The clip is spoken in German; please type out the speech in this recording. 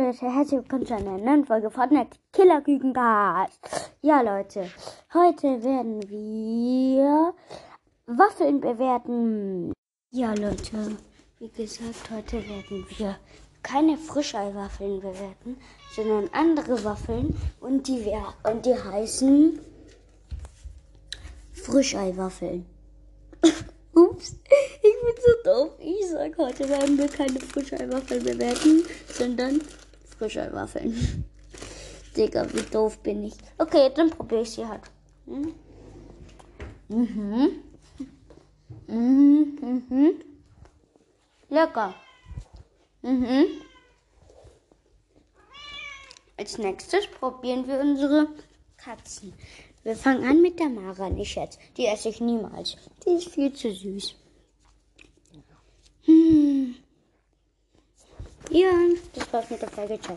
herzlich willkommen zu einer neuen Folge Fortnite Killer Kükencast. Ja, Leute, heute werden wir Waffeln bewerten. Ja, Leute, wie gesagt, heute werden wir keine Frischeiwaffeln bewerten, sondern andere Waffeln und die, und die heißen Frischeiwaffeln. Ups, ich bin so doof. Ich sag, heute werden wir keine Frischeiwaffeln bewerten, sondern Frischeiwaffeln. Digga, wie doof bin ich. Okay, dann probiere ich sie halt. Hm? Mhm. Mhm. Mhm. Lecker. Mhm. Als nächstes probieren wir unsere Katzen. Wir fangen an mit der Mara, nicht jetzt. Die esse ich niemals. Die ist viel zu süß. Hm. Ja, das war's mit der Folge. Ciao.